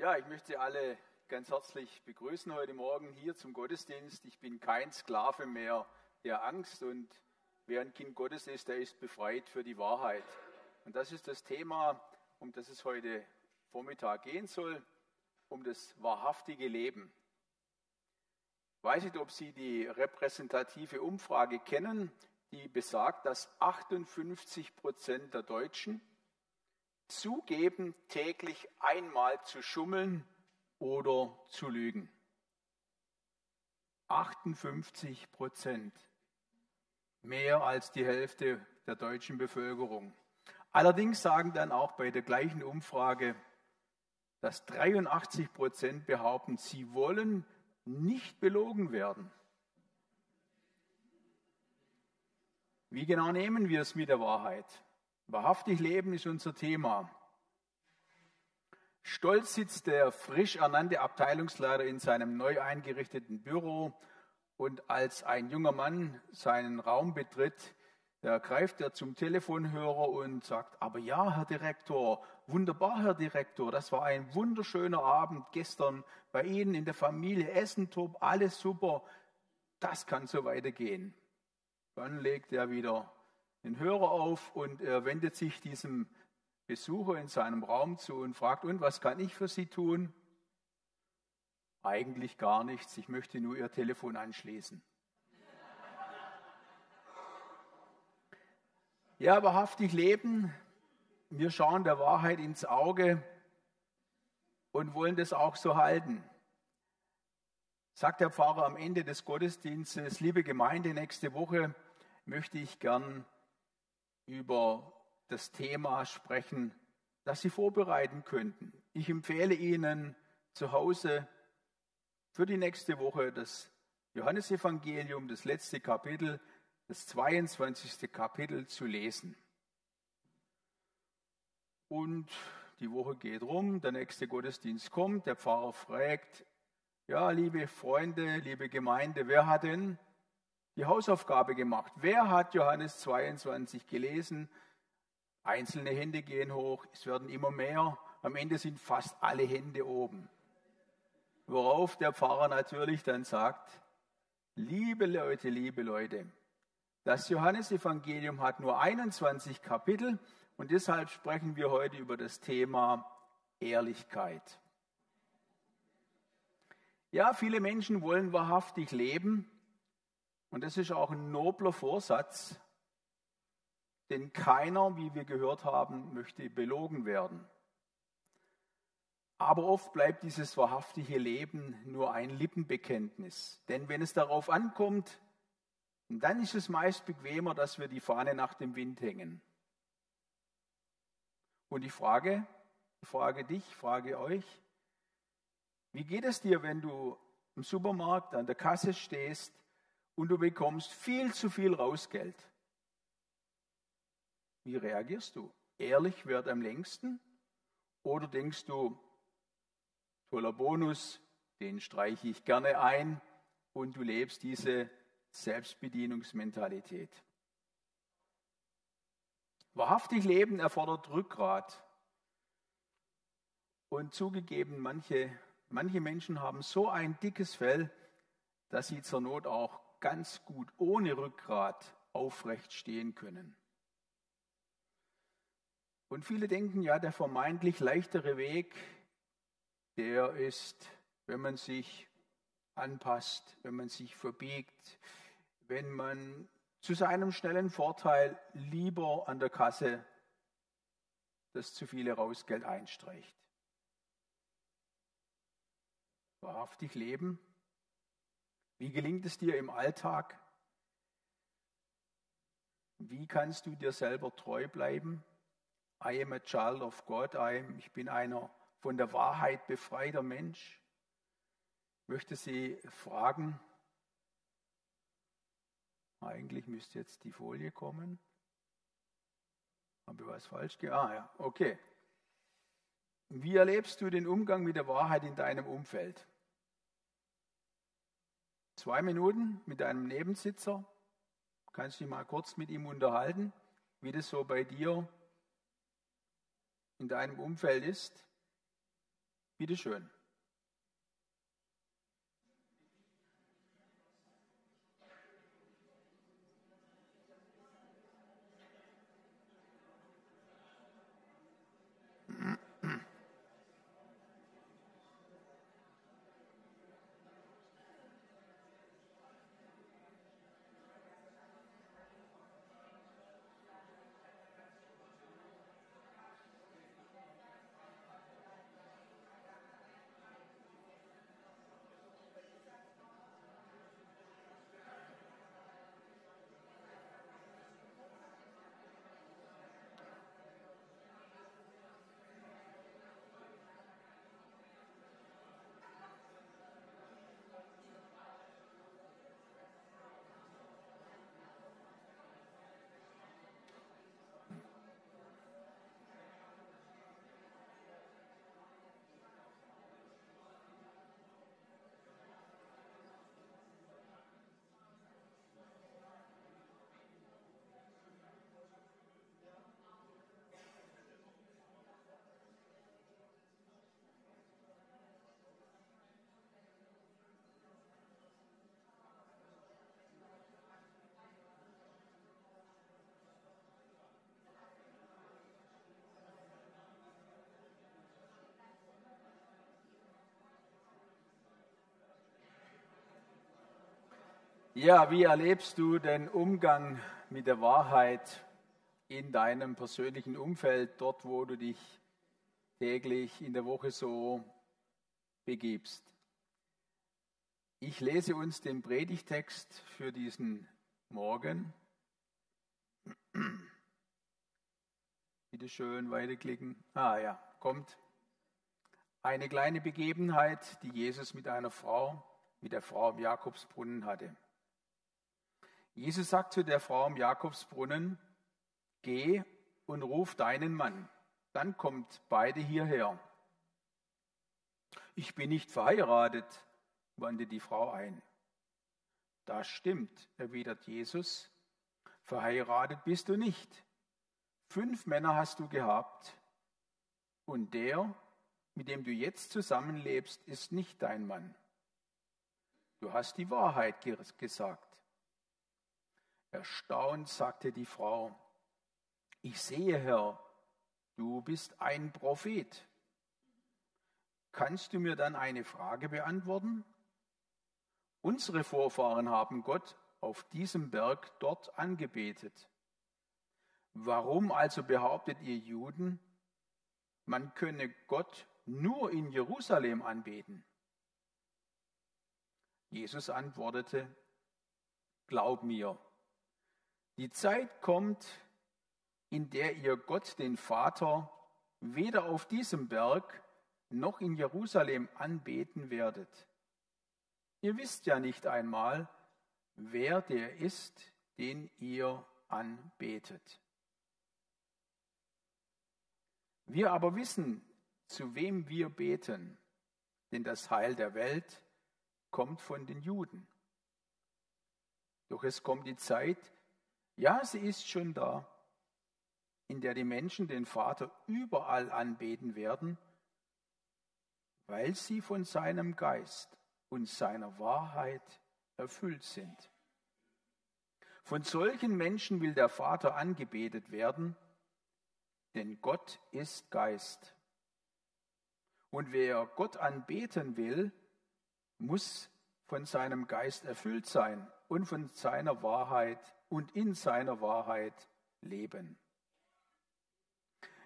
Ja, ich möchte alle ganz herzlich begrüßen heute Morgen hier zum Gottesdienst. Ich bin kein Sklave mehr der Angst und wer ein Kind Gottes ist, der ist befreit für die Wahrheit. Und das ist das Thema, um das es heute Vormittag gehen soll, um das wahrhaftige Leben. Ich weiß nicht, ob Sie die repräsentative Umfrage kennen, die besagt, dass 58 Prozent der Deutschen zugeben, täglich einmal zu schummeln oder zu lügen. 58 Prozent. Mehr als die Hälfte der deutschen Bevölkerung. Allerdings sagen dann auch bei der gleichen Umfrage, dass 83 Prozent behaupten, sie wollen nicht belogen werden. Wie genau nehmen wir es mit der Wahrheit? Wahrhaftig leben ist unser Thema. Stolz sitzt der frisch ernannte Abteilungsleiter in seinem neu eingerichteten Büro und als ein junger Mann seinen Raum betritt, greift er zum Telefonhörer und sagt, aber ja, Herr Direktor, wunderbar, Herr Direktor, das war ein wunderschöner Abend gestern bei Ihnen in der Familie, Essen top, alles super, das kann so weitergehen. Dann legt er wieder den Hörer auf und er wendet sich diesem Besucher in seinem Raum zu und fragt, und was kann ich für Sie tun? Eigentlich gar nichts, ich möchte nur Ihr Telefon anschließen. Ja, wahrhaftig leben, wir schauen der Wahrheit ins Auge und wollen das auch so halten. Sagt der Pfarrer am Ende des Gottesdienstes, liebe Gemeinde, nächste Woche möchte ich gern über das Thema sprechen, das Sie vorbereiten könnten. Ich empfehle Ihnen zu Hause für die nächste Woche das Johannesevangelium, das letzte Kapitel, das 22. Kapitel zu lesen. Und die Woche geht rum, der nächste Gottesdienst kommt, der Pfarrer fragt, ja, liebe Freunde, liebe Gemeinde, wer hat denn die Hausaufgabe gemacht. Wer hat Johannes 22 gelesen? Einzelne Hände gehen hoch, es werden immer mehr. Am Ende sind fast alle Hände oben. Worauf der Pfarrer natürlich dann sagt, liebe Leute, liebe Leute, das Johannesevangelium hat nur 21 Kapitel und deshalb sprechen wir heute über das Thema Ehrlichkeit. Ja, viele Menschen wollen wahrhaftig leben, und das ist auch ein nobler Vorsatz, denn keiner, wie wir gehört haben, möchte belogen werden. Aber oft bleibt dieses wahrhaftige Leben nur ein Lippenbekenntnis. Denn wenn es darauf ankommt, dann ist es meist bequemer, dass wir die Fahne nach dem Wind hängen. Und ich frage, frage dich, frage euch, wie geht es dir, wenn du im Supermarkt an der Kasse stehst und du bekommst viel zu viel Rausgeld. Wie reagierst du? Ehrlich wird am längsten? Oder denkst du, toller Bonus, den streiche ich gerne ein und du lebst diese Selbstbedienungsmentalität? Wahrhaftig Leben erfordert Rückgrat. Und zugegeben, manche, manche Menschen haben so ein dickes Fell, dass sie zur Not auch ganz gut ohne Rückgrat aufrecht stehen können. Und viele denken, ja, der vermeintlich leichtere Weg, der ist, wenn man sich anpasst, wenn man sich verbiegt, wenn man zu seinem schnellen Vorteil lieber an der Kasse das zu viele Rausgeld einstreicht. Wahrhaftig leben wie gelingt es dir im Alltag? Wie kannst du dir selber treu bleiben? I am a child of God. Am, ich bin einer von der Wahrheit befreiter Mensch. Ich möchte Sie fragen, eigentlich müsste jetzt die Folie kommen. Habe ich was falsch gemacht? Ah ja, okay. Wie erlebst du den Umgang mit der Wahrheit in deinem Umfeld? Zwei Minuten mit deinem Nebensitzer, kannst dich mal kurz mit ihm unterhalten, wie das so bei dir in deinem Umfeld ist. Bitte schön. Ja, wie erlebst du den Umgang mit der Wahrheit in deinem persönlichen Umfeld, dort wo du dich täglich in der Woche so begibst? Ich lese uns den Predigtext für diesen Morgen. Bitte schön weiterklicken. Ah ja, kommt. Eine kleine Begebenheit, die Jesus mit einer Frau, mit der Frau im Jakobsbrunnen hatte. Jesus sagt zu der Frau am Jakobsbrunnen, geh und ruf deinen Mann, dann kommt beide hierher. Ich bin nicht verheiratet, wandte die Frau ein. Das stimmt, erwidert Jesus, verheiratet bist du nicht. Fünf Männer hast du gehabt und der, mit dem du jetzt zusammenlebst, ist nicht dein Mann. Du hast die Wahrheit gesagt. Erstaunt sagte die Frau, ich sehe, Herr, du bist ein Prophet. Kannst du mir dann eine Frage beantworten? Unsere Vorfahren haben Gott auf diesem Berg dort angebetet. Warum also behauptet ihr Juden, man könne Gott nur in Jerusalem anbeten? Jesus antwortete, Glaub mir, die Zeit kommt, in der ihr Gott, den Vater, weder auf diesem Berg noch in Jerusalem anbeten werdet. Ihr wisst ja nicht einmal, wer der ist, den ihr anbetet. Wir aber wissen, zu wem wir beten, denn das Heil der Welt kommt von den Juden. Doch es kommt die Zeit, ja, sie ist schon da, in der die Menschen den Vater überall anbeten werden, weil sie von seinem Geist und seiner Wahrheit erfüllt sind. Von solchen Menschen will der Vater angebetet werden, denn Gott ist Geist. Und wer Gott anbeten will, muss von seinem Geist erfüllt sein und von seiner Wahrheit und in seiner Wahrheit leben.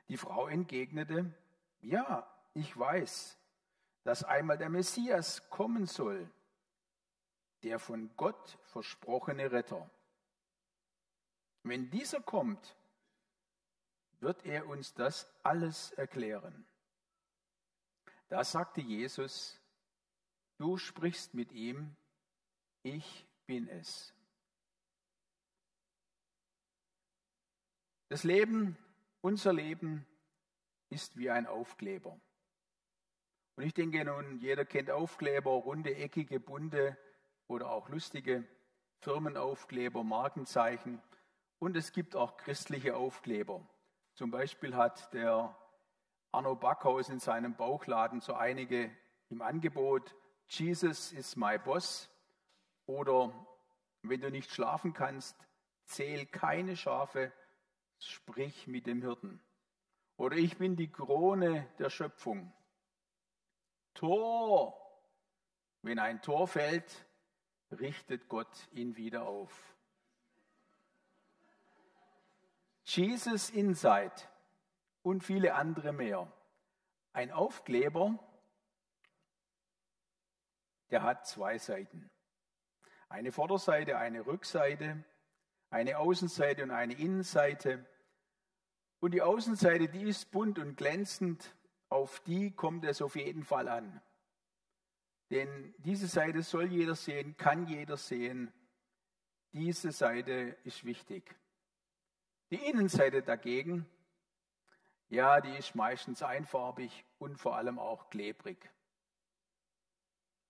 Die Frau entgegnete, ja, ich weiß, dass einmal der Messias kommen soll, der von Gott versprochene Retter. Wenn dieser kommt, wird er uns das alles erklären. Da sagte Jesus, du sprichst mit ihm, ich bin es. Das Leben, unser Leben ist wie ein Aufkleber. Und ich denke nun, jeder kennt Aufkleber, runde, eckige, bunte oder auch lustige Firmenaufkleber, Markenzeichen. Und es gibt auch christliche Aufkleber. Zum Beispiel hat der Arno Backhaus in seinem Bauchladen so einige im Angebot. Jesus is my boss. Oder wenn du nicht schlafen kannst, zähl keine Schafe, sprich mit dem Hirten. Oder ich bin die Krone der Schöpfung. Tor. Wenn ein Tor fällt, richtet Gott ihn wieder auf. Jesus Insight und viele andere mehr. Ein Aufkleber, der hat zwei Seiten. Eine Vorderseite, eine Rückseite, eine Außenseite und eine Innenseite. Und die Außenseite, die ist bunt und glänzend, auf die kommt es auf jeden Fall an. Denn diese Seite soll jeder sehen, kann jeder sehen. Diese Seite ist wichtig. Die Innenseite dagegen, ja, die ist meistens einfarbig und vor allem auch klebrig.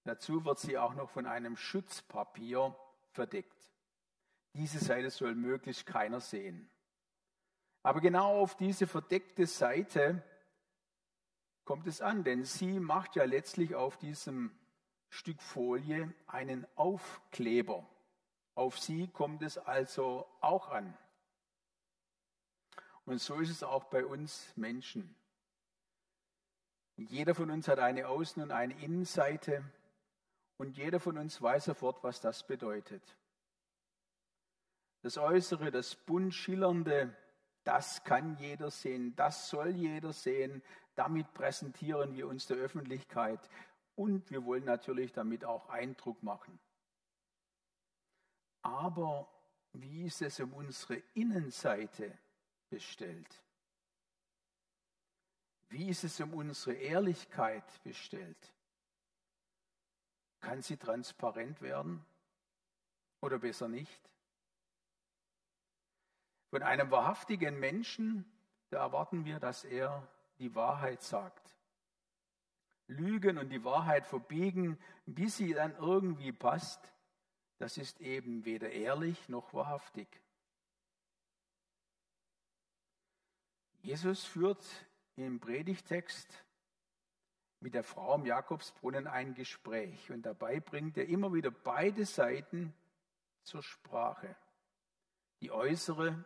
Dazu wird sie auch noch von einem Schutzpapier verdeckt. Diese Seite soll möglichst keiner sehen. Aber genau auf diese verdeckte Seite kommt es an, denn sie macht ja letztlich auf diesem Stück Folie einen Aufkleber. Auf sie kommt es also auch an. Und so ist es auch bei uns Menschen. Jeder von uns hat eine Außen- und eine Innenseite und jeder von uns weiß sofort, was das bedeutet. Das Äußere, das bunt schillernde, das kann jeder sehen, das soll jeder sehen. Damit präsentieren wir uns der Öffentlichkeit und wir wollen natürlich damit auch Eindruck machen. Aber wie ist es um unsere Innenseite bestellt? Wie ist es um unsere Ehrlichkeit bestellt? Kann sie transparent werden oder besser nicht? Von einem wahrhaftigen Menschen, da erwarten wir, dass er die Wahrheit sagt. Lügen und die Wahrheit verbiegen, bis sie dann irgendwie passt, das ist eben weder ehrlich noch wahrhaftig. Jesus führt im Predigtext mit der Frau am Jakobsbrunnen ein Gespräch und dabei bringt er immer wieder beide Seiten zur Sprache, die äußere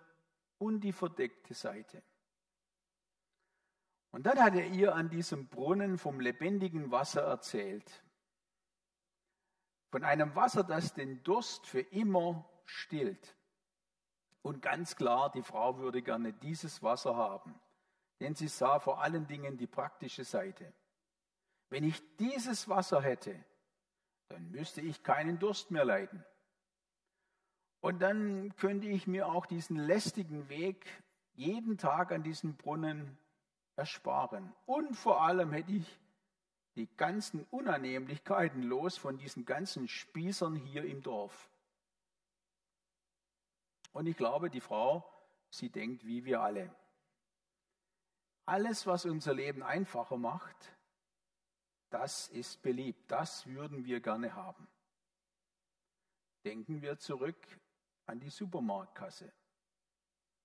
und die verdeckte Seite. Und dann hat er ihr an diesem Brunnen vom lebendigen Wasser erzählt, von einem Wasser, das den Durst für immer stillt. Und ganz klar, die Frau würde gerne dieses Wasser haben, denn sie sah vor allen Dingen die praktische Seite. Wenn ich dieses Wasser hätte, dann müsste ich keinen Durst mehr leiden. Und dann könnte ich mir auch diesen lästigen Weg jeden Tag an diesen Brunnen ersparen. Und vor allem hätte ich die ganzen Unannehmlichkeiten los von diesen ganzen Spießern hier im Dorf. Und ich glaube, die Frau, sie denkt wie wir alle. Alles, was unser Leben einfacher macht, das ist beliebt. Das würden wir gerne haben. Denken wir zurück an die Supermarktkasse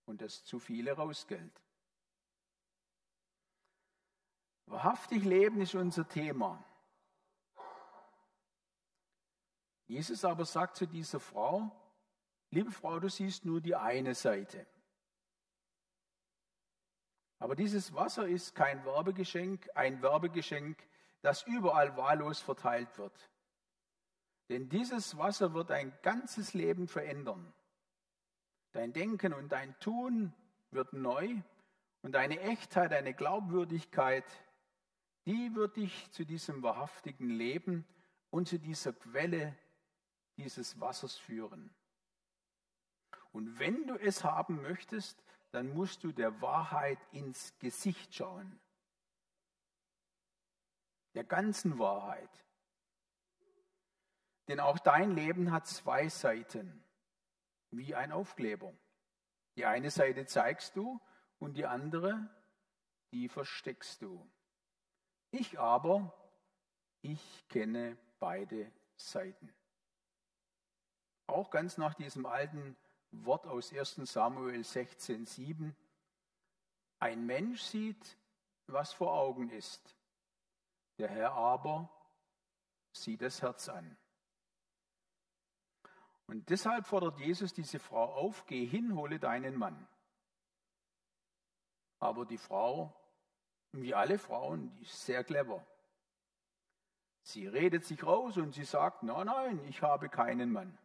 und das zu viele Rausgeld. Wahrhaftig leben ist unser Thema. Jesus aber sagt zu dieser Frau, Liebe Frau, du siehst nur die eine Seite. Aber dieses Wasser ist kein Werbegeschenk, ein Werbegeschenk, das überall wahllos verteilt wird. Denn dieses Wasser wird dein ganzes Leben verändern. Dein Denken und dein Tun wird neu und deine Echtheit, deine Glaubwürdigkeit, die wird dich zu diesem wahrhaftigen Leben und zu dieser Quelle dieses Wassers führen. Und wenn du es haben möchtest, dann musst du der Wahrheit ins Gesicht schauen. Der ganzen Wahrheit. Denn auch dein Leben hat zwei Seiten, wie ein Aufkleber. Die eine Seite zeigst du und die andere, die versteckst du. Ich aber, ich kenne beide Seiten. Auch ganz nach diesem alten Wort aus 1 Samuel 16, 7. Ein Mensch sieht, was vor Augen ist. Der Herr aber sieht das Herz an. Und deshalb fordert Jesus diese Frau auf, geh hin, hole deinen Mann. Aber die Frau, wie alle Frauen, die ist sehr clever. Sie redet sich raus und sie sagt, nein, nein, ich habe keinen Mann.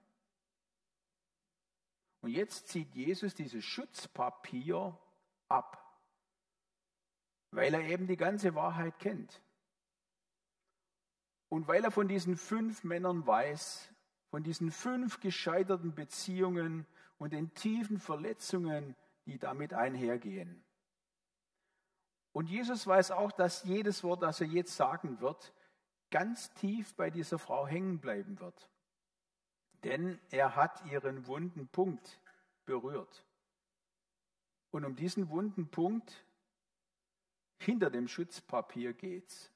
Und jetzt zieht Jesus dieses Schutzpapier ab, weil er eben die ganze Wahrheit kennt. Und weil er von diesen fünf Männern weiß, von diesen fünf gescheiterten Beziehungen und den tiefen Verletzungen, die damit einhergehen. Und Jesus weiß auch, dass jedes Wort, das er jetzt sagen wird, ganz tief bei dieser Frau hängen bleiben wird. Denn er hat ihren wunden Punkt berührt. Und um diesen wunden Punkt hinter dem Schutzpapier geht es,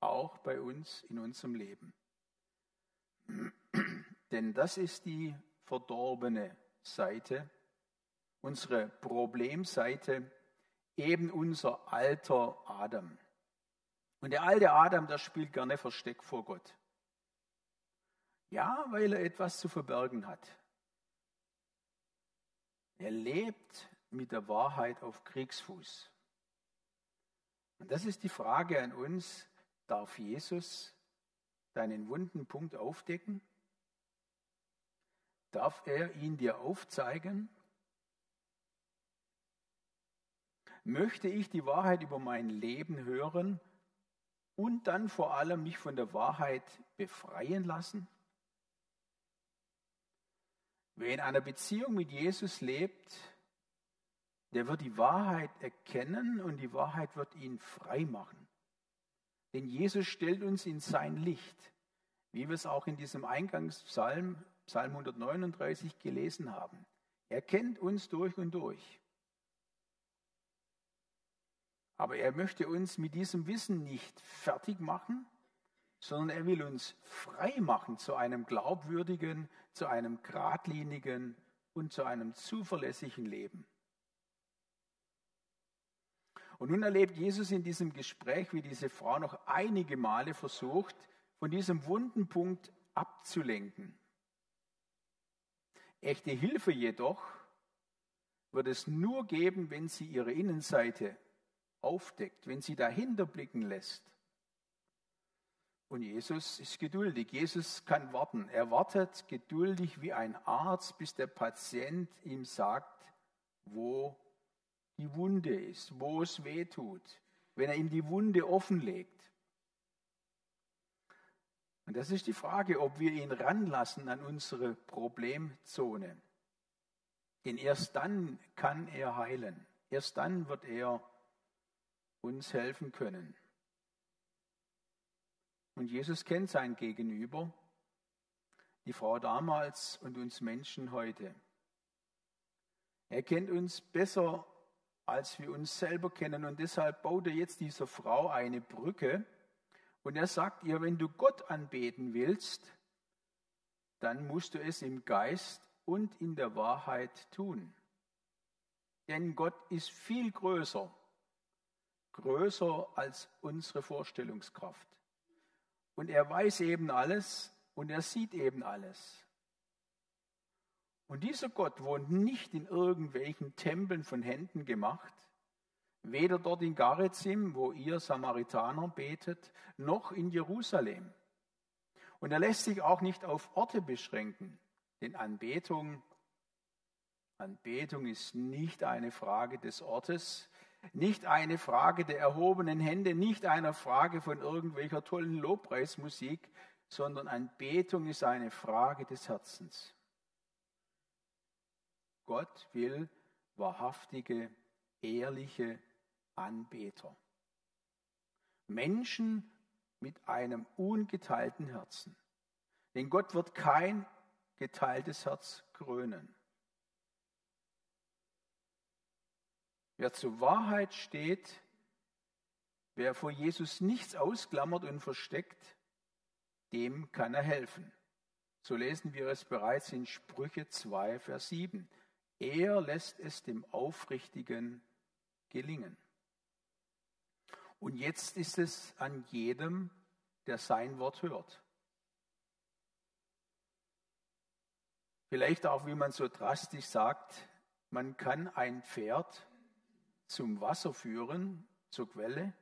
auch bei uns in unserem Leben. Denn das ist die verdorbene Seite, unsere Problemseite, eben unser alter Adam. Und der alte Adam, der spielt gerne Versteck vor Gott. Ja, weil er etwas zu verbergen hat. Er lebt mit der Wahrheit auf Kriegsfuß. Und das ist die Frage an uns, darf Jesus deinen wunden Punkt aufdecken? Darf er ihn dir aufzeigen? Möchte ich die Wahrheit über mein Leben hören und dann vor allem mich von der Wahrheit befreien lassen? Wer in einer Beziehung mit Jesus lebt, der wird die Wahrheit erkennen und die Wahrheit wird ihn frei machen. Denn Jesus stellt uns in sein Licht, wie wir es auch in diesem Eingangspsalm, Psalm 139 gelesen haben. Er kennt uns durch und durch. Aber er möchte uns mit diesem Wissen nicht fertig machen, sondern er will uns frei machen zu einem glaubwürdigen, zu einem geradlinigen und zu einem zuverlässigen Leben. Und nun erlebt Jesus in diesem Gespräch, wie diese Frau noch einige Male versucht, von diesem wunden Punkt abzulenken. Echte Hilfe jedoch wird es nur geben, wenn sie ihre Innenseite aufdeckt, wenn sie dahinter blicken lässt. Und Jesus ist geduldig. Jesus kann warten. Er wartet geduldig wie ein Arzt, bis der Patient ihm sagt, wo die Wunde ist, wo es weh tut, wenn er ihm die Wunde offenlegt. Und das ist die Frage, ob wir ihn ranlassen an unsere Problemzone. Denn erst dann kann er heilen. Erst dann wird er uns helfen können. Und Jesus kennt sein Gegenüber, die Frau damals und uns Menschen heute. Er kennt uns besser als wir uns selber kennen. Und deshalb baut er jetzt dieser Frau eine Brücke. Und er sagt ihr, wenn du Gott anbeten willst, dann musst du es im Geist und in der Wahrheit tun. Denn Gott ist viel größer, größer als unsere Vorstellungskraft. Und er weiß eben alles und er sieht eben alles. Und dieser Gott wohnt nicht in irgendwelchen Tempeln von Händen gemacht, weder dort in Garizim, wo ihr Samaritaner betet, noch in Jerusalem. Und er lässt sich auch nicht auf Orte beschränken, denn Anbetung, Anbetung ist nicht eine Frage des Ortes, nicht eine Frage der erhobenen Hände, nicht eine Frage von irgendwelcher tollen Lobpreismusik, sondern Anbetung ist eine Frage des Herzens. Gott will wahrhaftige, ehrliche Anbeter. Menschen mit einem ungeteilten Herzen. Denn Gott wird kein geteiltes Herz krönen. Wer zur Wahrheit steht, wer vor Jesus nichts ausklammert und versteckt, dem kann er helfen. So lesen wir es bereits in Sprüche 2, Vers 7. Er lässt es dem Aufrichtigen gelingen. Und jetzt ist es an jedem, der sein Wort hört. Vielleicht auch, wie man so drastisch sagt, man kann ein Pferd zum Wasser führen, zur Quelle,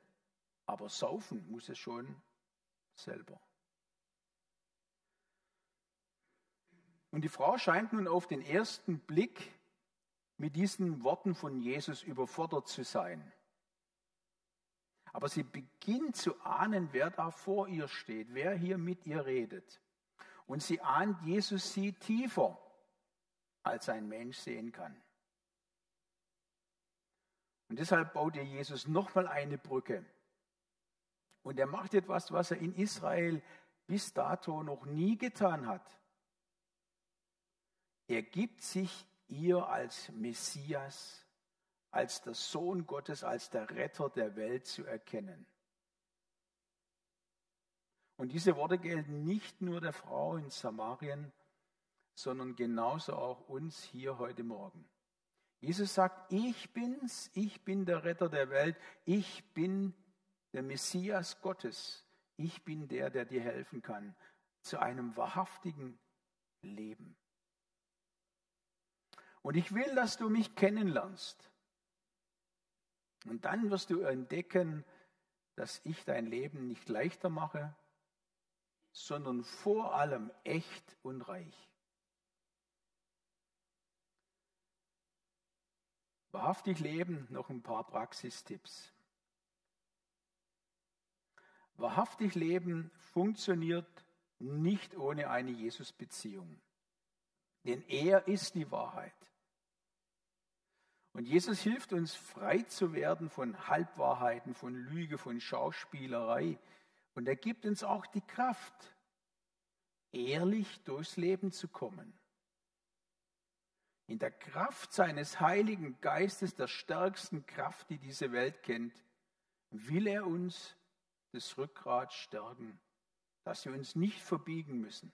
aber saufen muss es schon selber. Und die Frau scheint nun auf den ersten Blick mit diesen Worten von Jesus überfordert zu sein. Aber sie beginnt zu ahnen, wer da vor ihr steht, wer hier mit ihr redet. Und sie ahnt, Jesus sieht tiefer, als ein Mensch sehen kann. Und deshalb baut ihr Jesus nochmal eine Brücke. Und er macht etwas, was er in Israel bis dato noch nie getan hat. Er gibt sich ihr als Messias, als der Sohn Gottes, als der Retter der Welt zu erkennen. Und diese Worte gelten nicht nur der Frau in Samarien, sondern genauso auch uns hier heute Morgen. Jesus sagt, ich bin's, ich bin der Retter der Welt, ich bin der Messias Gottes, ich bin der, der dir helfen kann zu einem wahrhaftigen Leben. Und ich will, dass du mich kennenlernst. Und dann wirst du entdecken, dass ich dein Leben nicht leichter mache, sondern vor allem echt und reich. Wahrhaftig leben, noch ein paar Praxistipps. Wahrhaftig leben funktioniert nicht ohne eine Jesus-Beziehung. Denn er ist die Wahrheit. Und Jesus hilft uns frei zu werden von Halbwahrheiten, von Lüge, von Schauspielerei. Und er gibt uns auch die Kraft, ehrlich durchs Leben zu kommen. In der Kraft seines Heiligen Geistes, der stärksten Kraft, die diese Welt kennt, will er uns das Rückgrat stärken, dass wir uns nicht verbiegen müssen.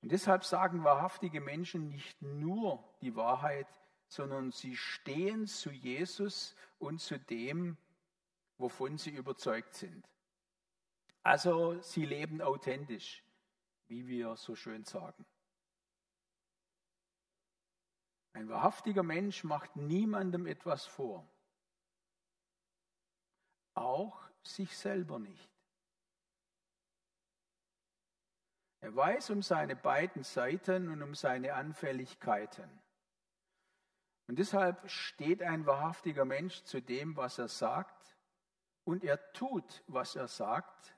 Und deshalb sagen wahrhaftige Menschen nicht nur die Wahrheit, sondern sie stehen zu Jesus und zu dem, wovon sie überzeugt sind. Also sie leben authentisch, wie wir so schön sagen. Ein wahrhaftiger Mensch macht niemandem etwas vor, auch sich selber nicht. Er weiß um seine beiden Seiten und um seine Anfälligkeiten. Und deshalb steht ein wahrhaftiger Mensch zu dem, was er sagt, und er tut, was er sagt,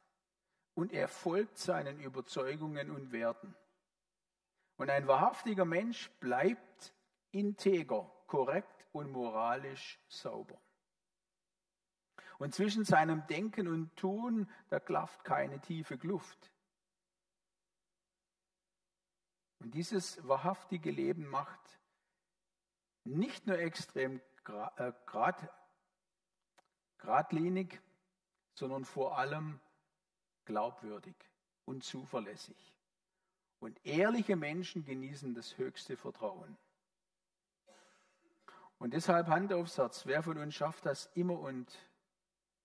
und er folgt seinen Überzeugungen und Werten. Und ein wahrhaftiger Mensch bleibt integer, korrekt und moralisch sauber. Und zwischen seinem Denken und Tun, da klafft keine tiefe Kluft. Und dieses wahrhaftige Leben macht nicht nur extrem äh, grad, geradlinig, sondern vor allem glaubwürdig und zuverlässig. Und ehrliche Menschen genießen das höchste Vertrauen. Und deshalb Hand aufs Herz, wer von uns schafft das immer und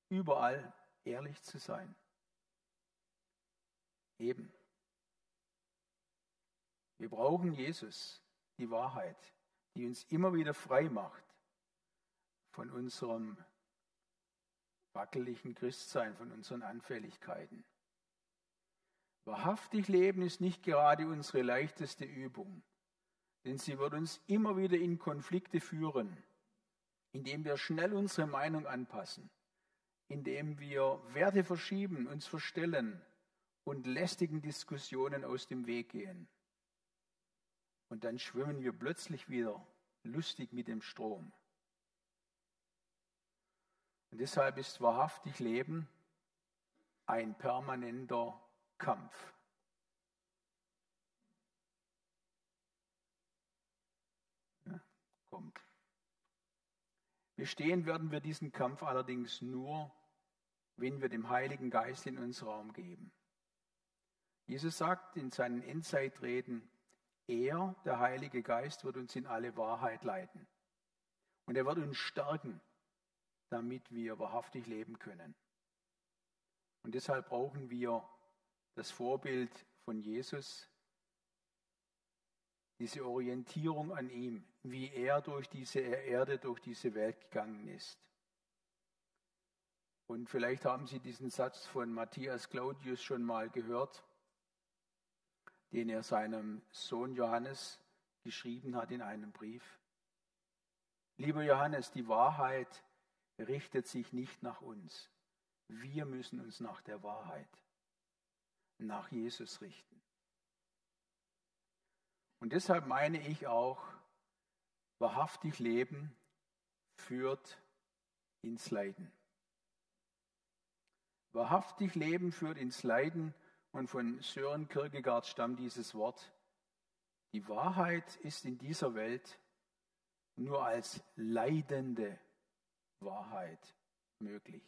überall ehrlich zu sein? Eben. Wir brauchen Jesus, die Wahrheit die uns immer wieder frei macht von unserem wackeligen Christsein, von unseren Anfälligkeiten. Wahrhaftig leben ist nicht gerade unsere leichteste Übung, denn sie wird uns immer wieder in Konflikte führen, indem wir schnell unsere Meinung anpassen, indem wir Werte verschieben, uns verstellen und lästigen Diskussionen aus dem Weg gehen. Und dann schwimmen wir plötzlich wieder lustig mit dem Strom. Und deshalb ist wahrhaftig Leben ein permanenter Kampf. Kommt. Bestehen werden wir diesen Kampf allerdings nur, wenn wir dem Heiligen Geist in uns Raum geben. Jesus sagt in seinen Endzeitreden, er, der Heilige Geist, wird uns in alle Wahrheit leiten. Und er wird uns stärken. damit wir wahrhaftig leben können. Und deshalb brauchen wir das Vorbild von Jesus, diese Orientierung an ihm, wie er durch diese Erde, durch diese Welt gegangen ist. Und vielleicht haben Sie diesen Satz von Matthias Claudius schon mal gehört, den er seinem Sohn Johannes geschrieben hat in einem Brief. Lieber Johannes, die Wahrheit richtet sich nicht nach uns. Wir müssen uns nach der Wahrheit, nach Jesus richten. Und deshalb meine ich auch, wahrhaftig Leben führt ins Leiden. Wahrhaftig Leben führt ins Leiden und von Sören Kierkegaard stammt dieses Wort. Die Wahrheit ist in dieser Welt nur als leidende Wahrheit möglich.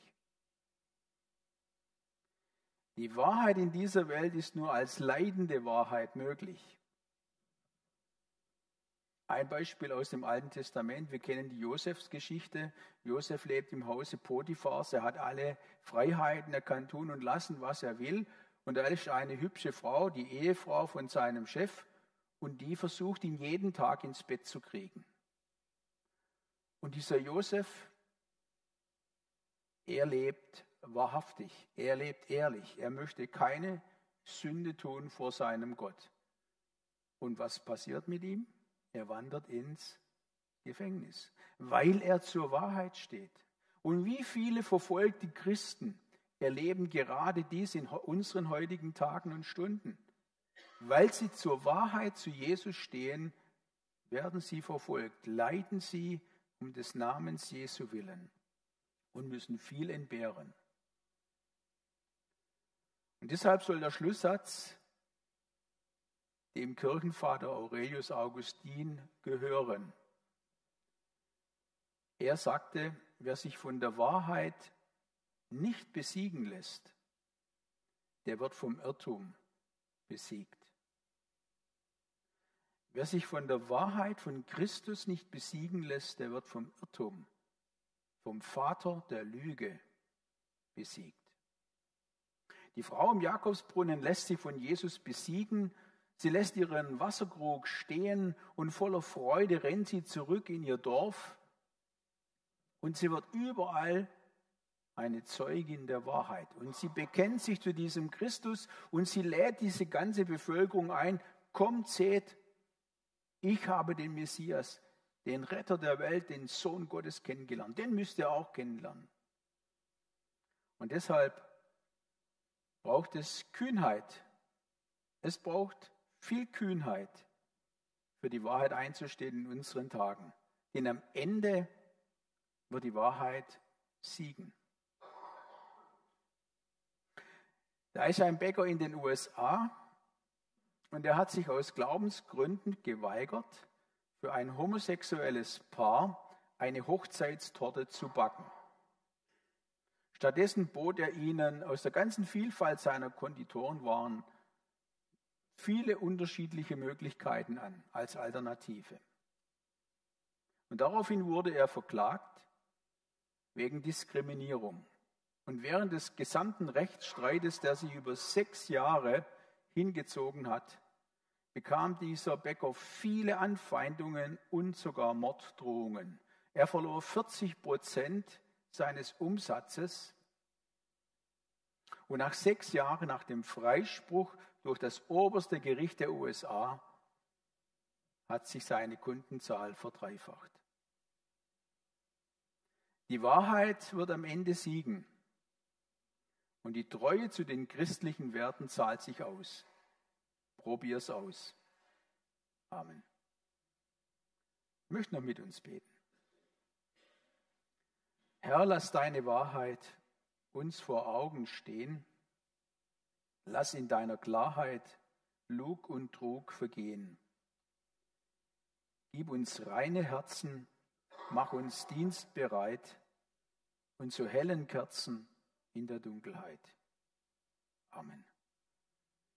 Die Wahrheit in dieser Welt ist nur als leidende Wahrheit möglich. Ein Beispiel aus dem Alten Testament. Wir kennen die Josefsgeschichte. Josef lebt im Hause Potiphars. Er hat alle Freiheiten. Er kann tun und lassen, was er will. Und da ist eine hübsche Frau, die Ehefrau von seinem Chef. Und die versucht ihn jeden Tag ins Bett zu kriegen. Und dieser Josef, er lebt wahrhaftig. Er lebt ehrlich. Er möchte keine Sünde tun vor seinem Gott. Und was passiert mit ihm? Er wandert ins Gefängnis, weil er zur Wahrheit steht. Und wie viele verfolgte Christen erleben gerade dies in unseren heutigen Tagen und Stunden? Weil sie zur Wahrheit zu Jesus stehen, werden sie verfolgt, leiden sie um des Namens Jesu willen und müssen viel entbehren. Und deshalb soll der Schlusssatz dem Kirchenvater Aurelius Augustin gehören. Er sagte, wer sich von der Wahrheit nicht besiegen lässt, der wird vom Irrtum besiegt. Wer sich von der Wahrheit von Christus nicht besiegen lässt, der wird vom Irrtum, vom Vater der Lüge besiegt. Die Frau im Jakobsbrunnen lässt sich von Jesus besiegen Sie lässt ihren Wasserkrug stehen und voller Freude rennt sie zurück in ihr Dorf. Und sie wird überall eine Zeugin der Wahrheit. Und sie bekennt sich zu diesem Christus und sie lädt diese ganze Bevölkerung ein, kommt, seht, ich habe den Messias, den Retter der Welt, den Sohn Gottes kennengelernt. Den müsst ihr auch kennenlernen. Und deshalb braucht es Kühnheit. Es braucht viel Kühnheit für die Wahrheit einzustehen in unseren Tagen. Denn am Ende wird die Wahrheit siegen. Da ist ein Bäcker in den USA und er hat sich aus Glaubensgründen geweigert, für ein homosexuelles Paar eine Hochzeitstorte zu backen. Stattdessen bot er ihnen aus der ganzen Vielfalt seiner Konditorenwaren viele unterschiedliche Möglichkeiten an als Alternative. Und daraufhin wurde er verklagt wegen Diskriminierung. Und während des gesamten Rechtsstreites, der sich über sechs Jahre hingezogen hat, bekam dieser Bäcker viele Anfeindungen und sogar Morddrohungen. Er verlor 40 Prozent seines Umsatzes. Und nach sechs Jahren nach dem Freispruch durch das oberste Gericht der USA hat sich seine Kundenzahl verdreifacht. Die Wahrheit wird am Ende siegen und die Treue zu den christlichen Werten zahlt sich aus. Probier's aus. Amen. Ich möchte noch mit uns beten. Herr, lass deine Wahrheit uns vor Augen stehen Lass in deiner Klarheit Lug und Trug vergehen. Gib uns reine Herzen, mach uns dienstbereit und zu hellen Kerzen in der Dunkelheit. Amen.